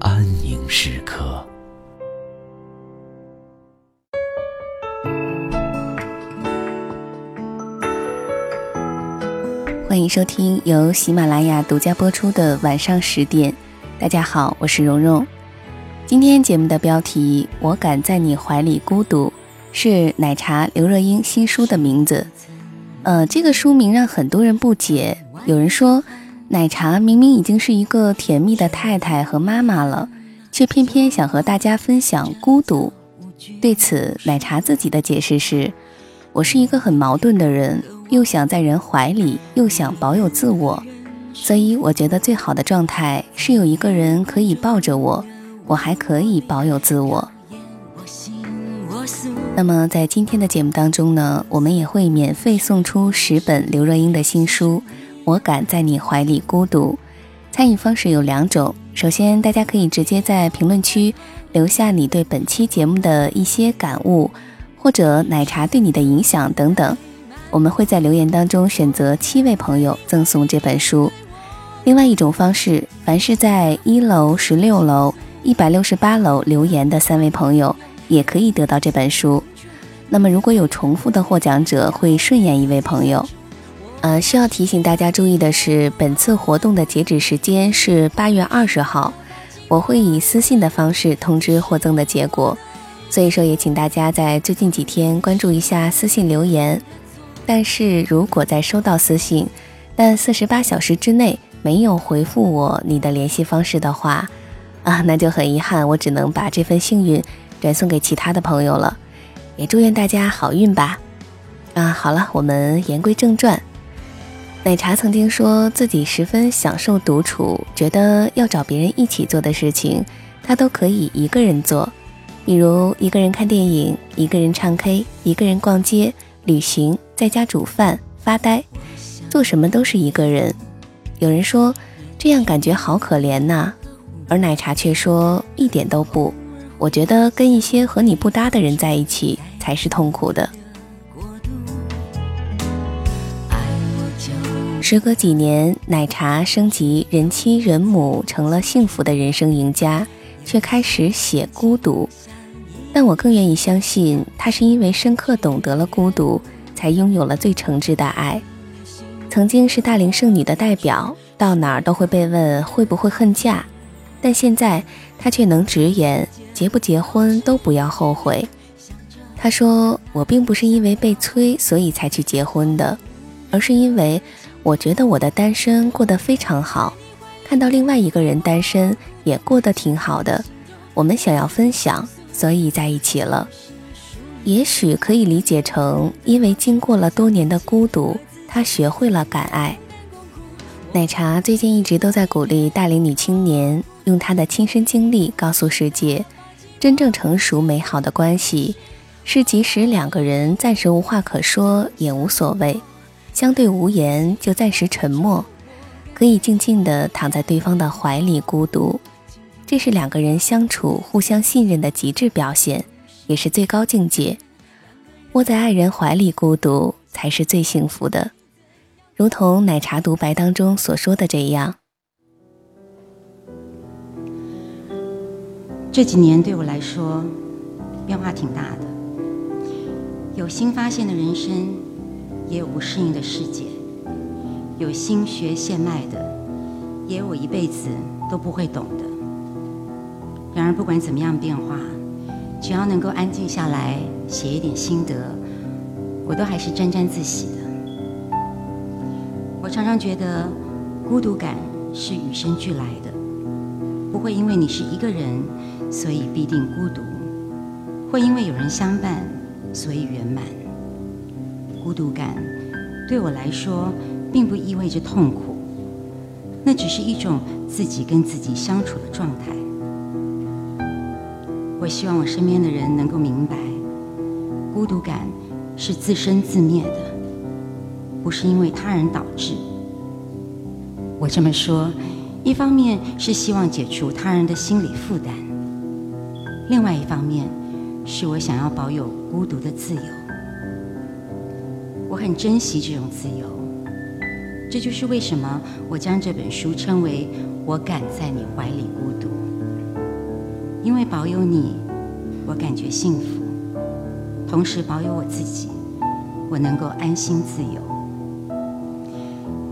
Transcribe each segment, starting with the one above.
安宁时刻。欢迎收听由喜马拉雅独家播出的晚上十点。大家好，我是蓉蓉。今天节目的标题《我敢在你怀里孤独》，是奶茶刘若英新书的名字。呃，这个书名让很多人不解，有人说。奶茶明明已经是一个甜蜜的太太和妈妈了，却偏偏想和大家分享孤独。对此，奶茶自己的解释是：“我是一个很矛盾的人，又想在人怀里，又想保有自我，所以我觉得最好的状态是有一个人可以抱着我，我还可以保有自我。”那么，在今天的节目当中呢，我们也会免费送出十本刘若英的新书。我敢在你怀里孤独。参与方式有两种，首先大家可以直接在评论区留下你对本期节目的一些感悟，或者奶茶对你的影响等等，我们会在留言当中选择七位朋友赠送这本书。另外一种方式，凡是在一楼、十六楼、一百六十八楼留言的三位朋友，也可以得到这本书。那么如果有重复的获奖者，会顺延一位朋友。呃，需要提醒大家注意的是，本次活动的截止时间是八月二十号，我会以私信的方式通知获赠的结果，所以说也请大家在最近几天关注一下私信留言。但是如果在收到私信，但四十八小时之内没有回复我你的联系方式的话，啊，那就很遗憾，我只能把这份幸运转送给其他的朋友了。也祝愿大家好运吧。啊，好了，我们言归正传。奶茶曾经说自己十分享受独处，觉得要找别人一起做的事情，他都可以一个人做，比如一个人看电影，一个人唱 K，一个人逛街、旅行，在家煮饭、发呆，做什么都是一个人。有人说这样感觉好可怜呐，而奶茶却说一点都不，我觉得跟一些和你不搭的人在一起才是痛苦的。时隔几年，奶茶升级人妻人母，成了幸福的人生赢家，却开始写孤独。但我更愿意相信，他是因为深刻懂得了孤独，才拥有了最诚挚的爱。曾经是大龄剩女的代表，到哪儿都会被问会不会恨嫁，但现在他却能直言，结不结婚都不要后悔。他说：“我并不是因为被催，所以才去结婚的，而是因为。”我觉得我的单身过得非常好，看到另外一个人单身也过得挺好的，我们想要分享，所以在一起了。也许可以理解成，因为经过了多年的孤独，他学会了敢爱。奶茶最近一直都在鼓励大龄女青年，用她的亲身经历告诉世界，真正成熟美好的关系，是即使两个人暂时无话可说也无所谓。相对无言，就暂时沉默，可以静静地躺在对方的怀里孤独，这是两个人相处互相信任的极致表现，也是最高境界。窝在爱人怀里孤独，才是最幸福的。如同奶茶独白当中所说的这样。这几年对我来说，变化挺大的，有新发现的人生。也有不适应的世界，有心学现卖的，也有我一辈子都不会懂的。然而不管怎么样变化，只要能够安静下来写一点心得，我都还是沾沾自喜的。我常常觉得孤独感是与生俱来的，不会因为你是一个人，所以必定孤独；会因为有人相伴，所以圆满。孤独感对我来说，并不意味着痛苦。那只是一种自己跟自己相处的状态。我希望我身边的人能够明白，孤独感是自生自灭的，不是因为他人导致。我这么说，一方面是希望解除他人的心理负担，另外一方面是我想要保有孤独的自由。我很珍惜这种自由。这就是为什么我将这本书称为“我敢在你怀里孤独”，因为保有你，我感觉幸福；同时保有我自己，我能够安心自由。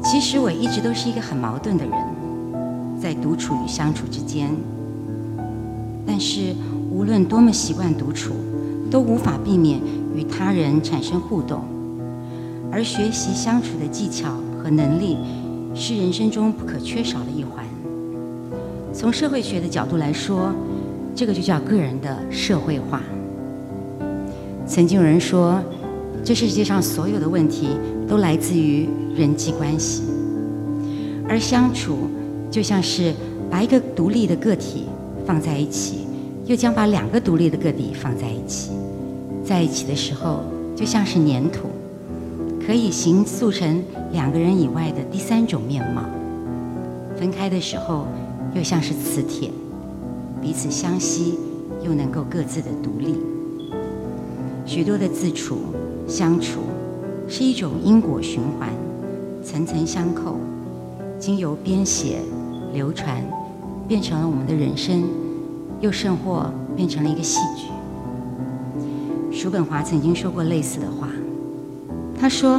其实我一直都是一个很矛盾的人，在独处与相处之间。但是无论多么习惯独处，都无法避免与他人产生互动，而学习相处的技巧。和能力是人生中不可缺少的一环。从社会学的角度来说，这个就叫个人的社会化。曾经有人说，这世界上所有的问题都来自于人际关系，而相处就像是把一个独立的个体放在一起，又将把两个独立的个体放在一起，在一起的时候就像是粘土。可以形塑成两个人以外的第三种面貌。分开的时候，又像是磁铁，彼此相吸，又能够各自的独立。许多的自处、相处，是一种因果循环，层层相扣，经由编写、流传，变成了我们的人生，又甚或变成了一个戏剧。叔本华曾经说过类似的话。他说：“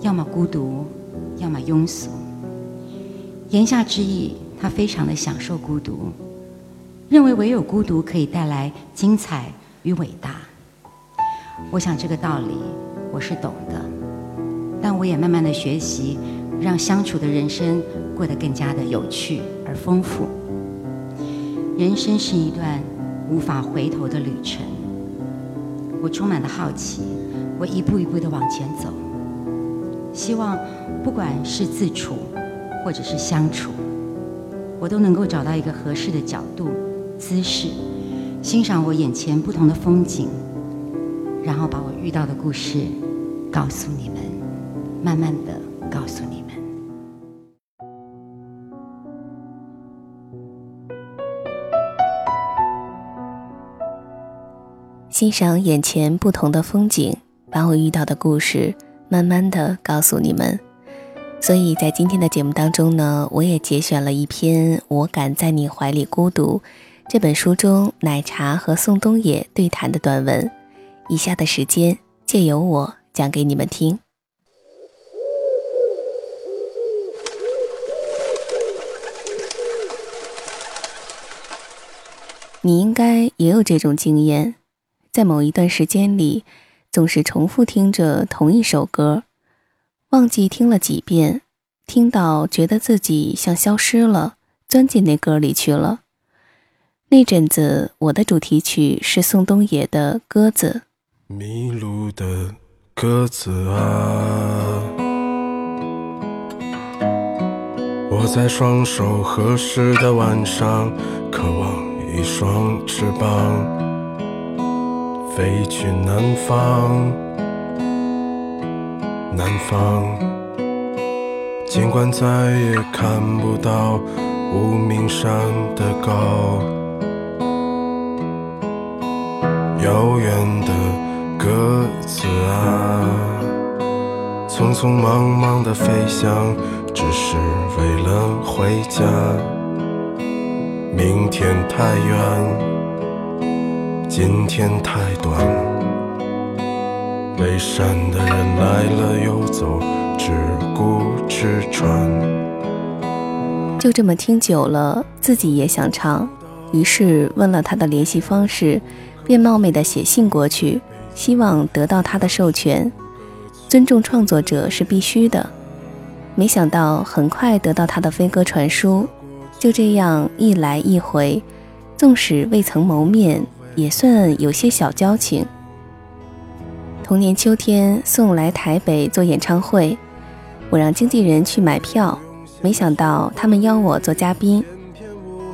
要么孤独，要么庸俗。”言下之意，他非常的享受孤独，认为唯有孤独可以带来精彩与伟大。我想这个道理我是懂的，但我也慢慢的学习，让相处的人生过得更加的有趣而丰富。人生是一段无法回头的旅程，我充满了好奇。我一步一步的往前走，希望不管是自处或者是相处，我都能够找到一个合适的角度、姿势，欣赏我眼前不同的风景，然后把我遇到的故事告诉你们，慢慢的告诉你们。欣赏眼前不同的风景。把我遇到的故事慢慢的告诉你们，所以在今天的节目当中呢，我也节选了一篇《我敢在你怀里孤独》这本书中奶茶和宋冬野对谈的短文。以下的时间借由我讲给你们听。你应该也有这种经验，在某一段时间里。总是重复听着同一首歌，忘记听了几遍，听到觉得自己像消失了，钻进那歌里去了。那阵子，我的主题曲是宋冬野的《鸽子》。迷路的鸽子啊，我在双手合十的晚上，渴望一双翅膀。飞去南方，南方。尽管再也看不到无名山的高，遥远的鸽子啊，匆匆忙忙的飞翔，只是为了回家。明天太远。今天太短，悲伤的人来了又走，只顾吃穿。就这么听久了，自己也想唱，于是问了他的联系方式，便冒昧的写信过去，希望得到他的授权。尊重创作者是必须的。没想到很快得到他的飞鸽传书，就这样一来一回，纵使未曾谋面，也算有些小交情。同年秋天，宋来台北做演唱会，我让经纪人去买票，没想到他们邀我做嘉宾。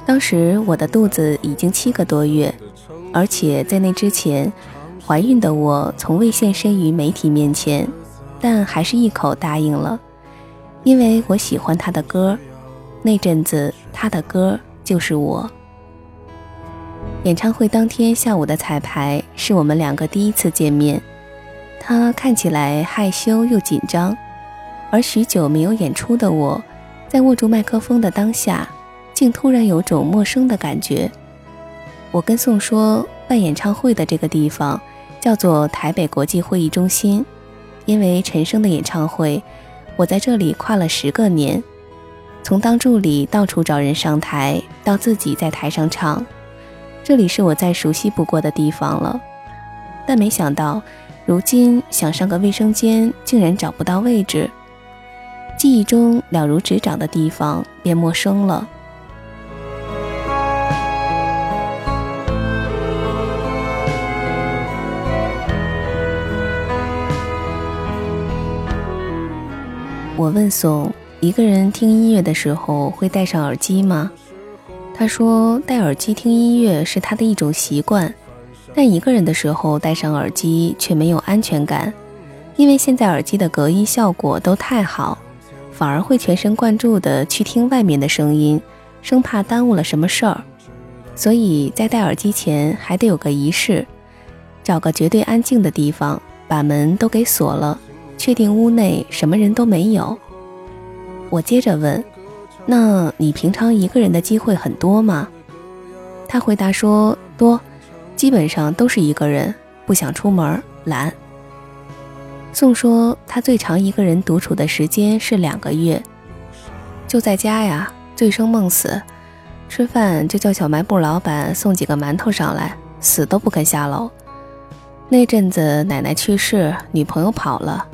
当时我的肚子已经七个多月，而且在那之前，怀孕的我从未现身于媒体面前，但还是一口答应了，因为我喜欢他的歌，那阵子他的歌就是我。演唱会当天下午的彩排是我们两个第一次见面。他看起来害羞又紧张，而许久没有演出的我，在握住麦克风的当下，竟突然有种陌生的感觉。我跟宋说，办演唱会的这个地方叫做台北国际会议中心，因为陈升的演唱会，我在这里跨了十个年，从当助理到处找人上台，到自己在台上唱，这里是我再熟悉不过的地方了。但没想到。如今想上个卫生间，竟然找不到位置。记忆中了如指掌的地方变陌生了。我问宋：“一个人听音乐的时候会戴上耳机吗？”他说：“戴耳机听音乐是他的一种习惯。”但一个人的时候戴上耳机却没有安全感，因为现在耳机的隔音效果都太好，反而会全神贯注地去听外面的声音，生怕耽误了什么事儿。所以在戴耳机前还得有个仪式，找个绝对安静的地方，把门都给锁了，确定屋内什么人都没有。我接着问：“那你平常一个人的机会很多吗？”他回答说：“多。”基本上都是一个人，不想出门，懒。宋说他最长一个人独处的时间是两个月，就在家呀，醉生梦死，吃饭就叫小卖部老板送几个馒头上来，死都不肯下楼。那阵子奶奶去世，女朋友跑了，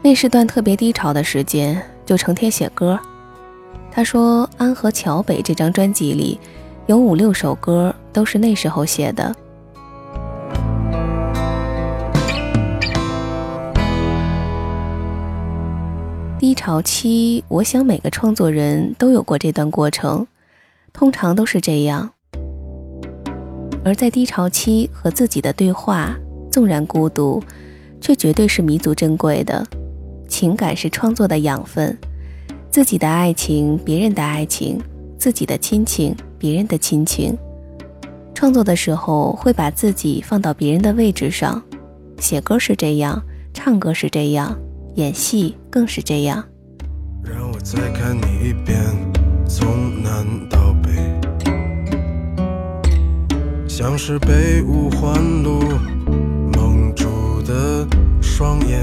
那是段特别低潮的时间，就成天写歌。他说《安河桥北》这张专辑里有五六首歌都是那时候写的。低潮期，我想每个创作人都有过这段过程，通常都是这样。而在低潮期和自己的对话，纵然孤独，却绝对是弥足珍贵的。情感是创作的养分，自己的爱情，别人的爱情，自己的亲情，别人的亲情。创作的时候会把自己放到别人的位置上，写歌是这样，唱歌是这样。演戏更是这样。让我再看你一遍，从南到北，像是被五环路蒙住的双眼。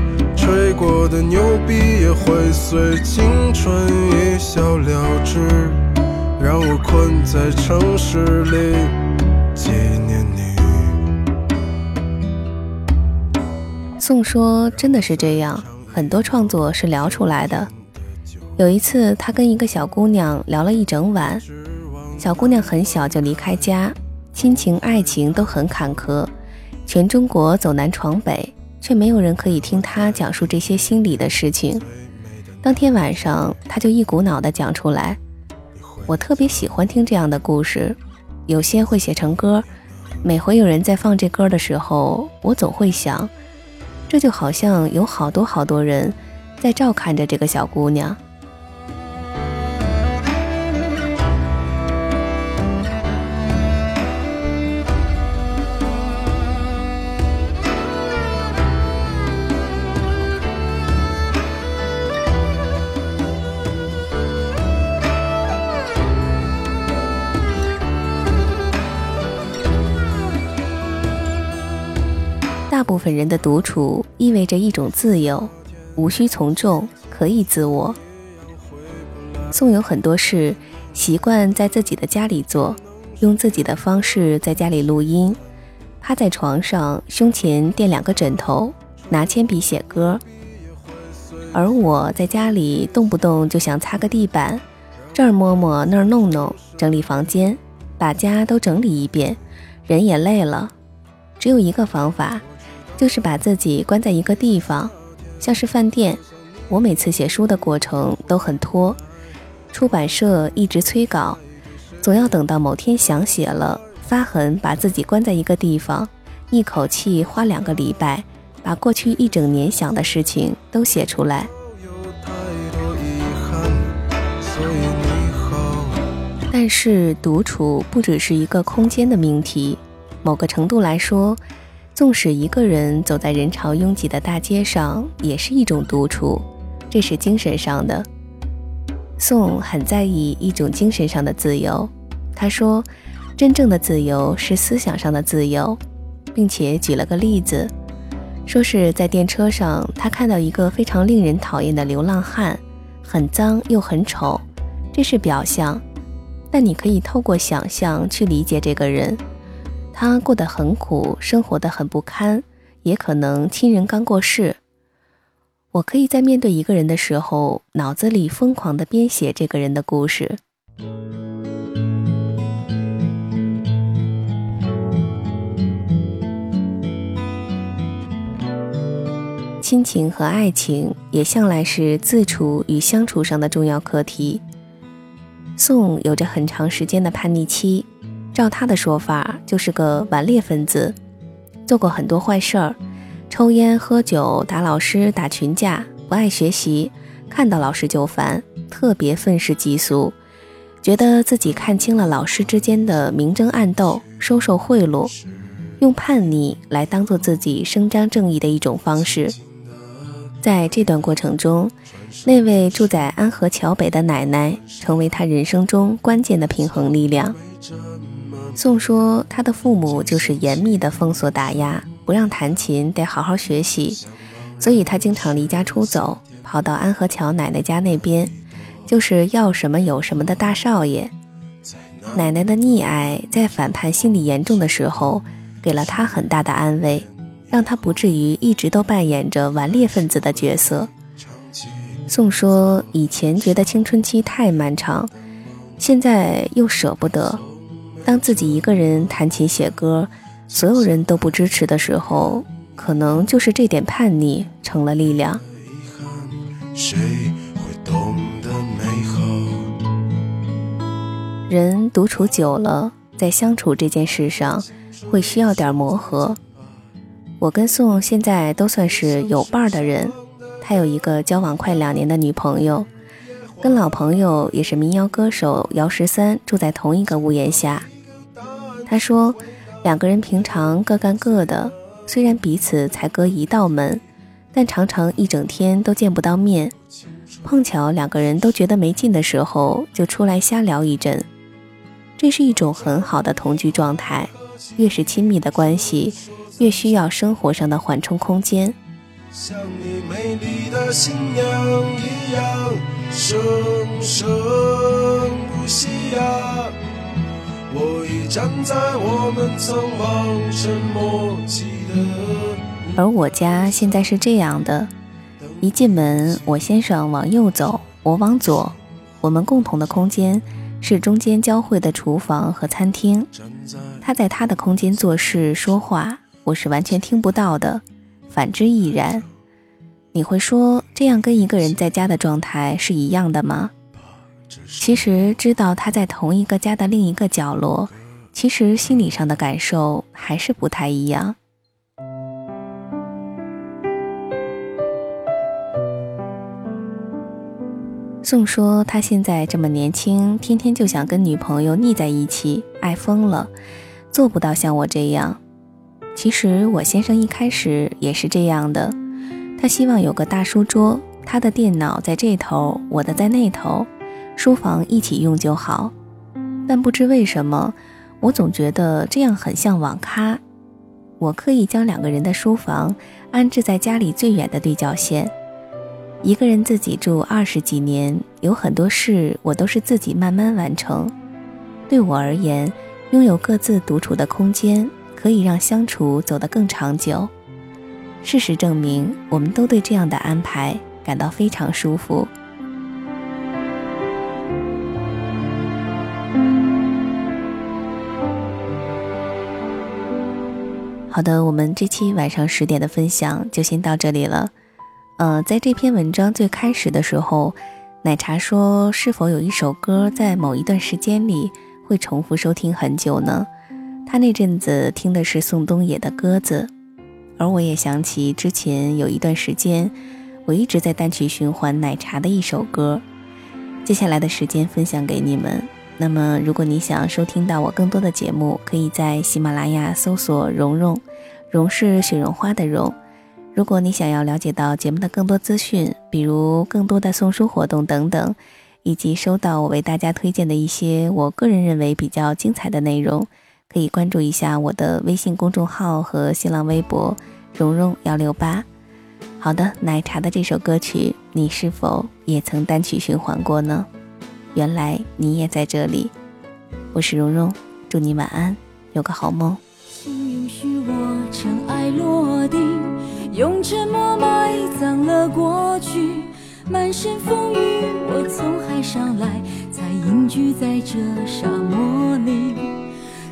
吹过的牛逼也会随青春一笑了之，让我困在城市里纪念你。宋说：“真的是这样，很多创作是聊出来的。有一次，他跟一个小姑娘聊了一整晚。小姑娘很小就离开家，亲情、爱情都很坎坷，全中国走南闯北，却没有人可以听他讲述这些心里的事情。当天晚上，他就一股脑的讲出来。我特别喜欢听这样的故事，有些会写成歌。每回有人在放这歌的时候，我总会想。”这就好像有好多好多人在照看着这个小姑娘。分人的独处意味着一种自由，无需从众，可以自我。宋有很多事习惯在自己的家里做，用自己的方式在家里录音，趴在床上，胸前垫两个枕头，拿铅笔写歌。而我在家里动不动就想擦个地板，这儿摸摸那儿弄弄，整理房间，把家都整理一遍，人也累了。只有一个方法，就是把自己关在一个地方，像是饭店。我每次写书的过程都很拖，出版社一直催稿，总要等到某天想写了，发狠把自己关在一个地方，一口气花两个礼拜。把过去一整年想的事情都写出来。但是独处不只是一个空间的命题，某个程度来说，纵使一个人走在人潮拥挤的大街上，也是一种独处，这是精神上的。宋很在意一种精神上的自由，他说，真正的自由是思想上的自由，并且举了个例子。说是在电车上，他看到一个非常令人讨厌的流浪汉，很脏又很丑，这是表象。但你可以透过想象去理解这个人，他过得很苦，生活的很不堪，也可能亲人刚过世。我可以在面对一个人的时候，脑子里疯狂地编写这个人的故事。亲情和爱情也向来是自处与相处上的重要课题。宋有着很长时间的叛逆期，照他的说法，就是个顽劣分子，做过很多坏事儿，抽烟、喝酒、打老师、打群架，不爱学习，看到老师就烦，特别愤世嫉俗，觉得自己看清了老师之间的明争暗斗、收受贿赂，用叛逆来当做自己伸张正义的一种方式。在这段过程中，那位住在安河桥北的奶奶成为他人生中关键的平衡力量。宋说，他的父母就是严密的封锁打压，不让弹琴，得好好学习，所以他经常离家出走，跑到安河桥奶奶家那边，就是要什么有什么的大少爷。奶奶的溺爱，在反叛心理严重的时候，给了他很大的安慰。让他不至于一直都扮演着顽劣分子的角色。宋说：“以前觉得青春期太漫长，现在又舍不得。当自己一个人弹琴写歌，所有人都不支持的时候，可能就是这点叛逆成了力量。”人独处久了，在相处这件事上，会需要点磨合。我跟宋现在都算是有伴儿的人，他有一个交往快两年的女朋友，跟老朋友也是民谣歌手姚十三住在同一个屋檐下。他说，两个人平常各干各的，虽然彼此才隔一道门，但常常一整天都见不到面。碰巧两个人都觉得没劲的时候，就出来瞎聊一阵。这是一种很好的同居状态，越是亲密的关系。越需要生活上的缓冲空间。像你美丽的新娘一样，生生而我家现在是这样的：一进门，我先生往右走，我往左，我们共同的空间是中间交汇的厨房和餐厅。他在他的空间做事说话。我是完全听不到的，反之亦然。你会说这样跟一个人在家的状态是一样的吗？其实知道他在同一个家的另一个角落，其实心理上的感受还是不太一样。宋说他现在这么年轻，天天就想跟女朋友腻在一起，爱疯了，做不到像我这样。其实我先生一开始也是这样的，他希望有个大书桌，他的电脑在这头，我的在那头，书房一起用就好。但不知为什么，我总觉得这样很像网咖。我刻意将两个人的书房安置在家里最远的对角线。一个人自己住二十几年，有很多事我都是自己慢慢完成。对我而言，拥有各自独处的空间，可以让相处走得更长久。事实证明，我们都对这样的安排感到非常舒服。好的，我们这期晚上十点的分享就先到这里了。呃，在这篇文章最开始的时候，奶茶说：“是否有一首歌在某一段时间里会重复收听很久呢？”他那阵子听的是宋冬野的《鸽子》，而我也想起之前有一段时间，我一直在单曲循环奶茶的一首歌。接下来的时间分享给你们。那么，如果你想收听到我更多的节目，可以在喜马拉雅搜索“蓉蓉”，蓉是雪绒花的蓉。如果你想要了解到节目的更多资讯，比如更多的送书活动等等，以及收到我为大家推荐的一些我个人认为比较精彩的内容，可以关注一下我的微信公众号和新浪微博“蓉蓉幺六八”。好的，奶茶的这首歌曲，你是否也曾单曲循环过呢？原来你也在这里，我是蓉蓉，祝你晚安，有个好梦。请允许我尘埃落定，用沉默埋葬了过去。满身风雨，我从海上来，才隐居在这沙漠里。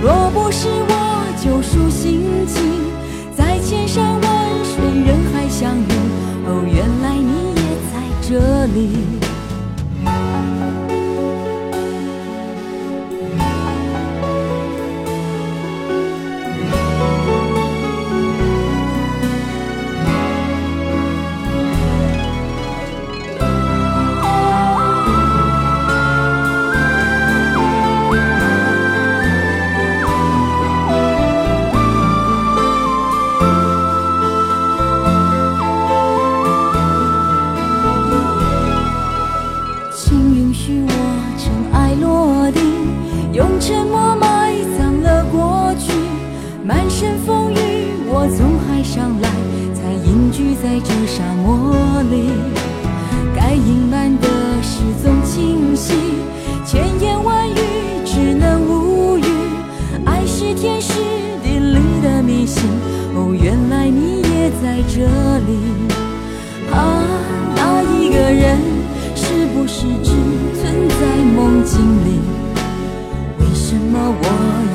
若不是我救赎心情，在千山万水人海相遇。哦，原来你也在这里。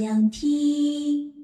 想听。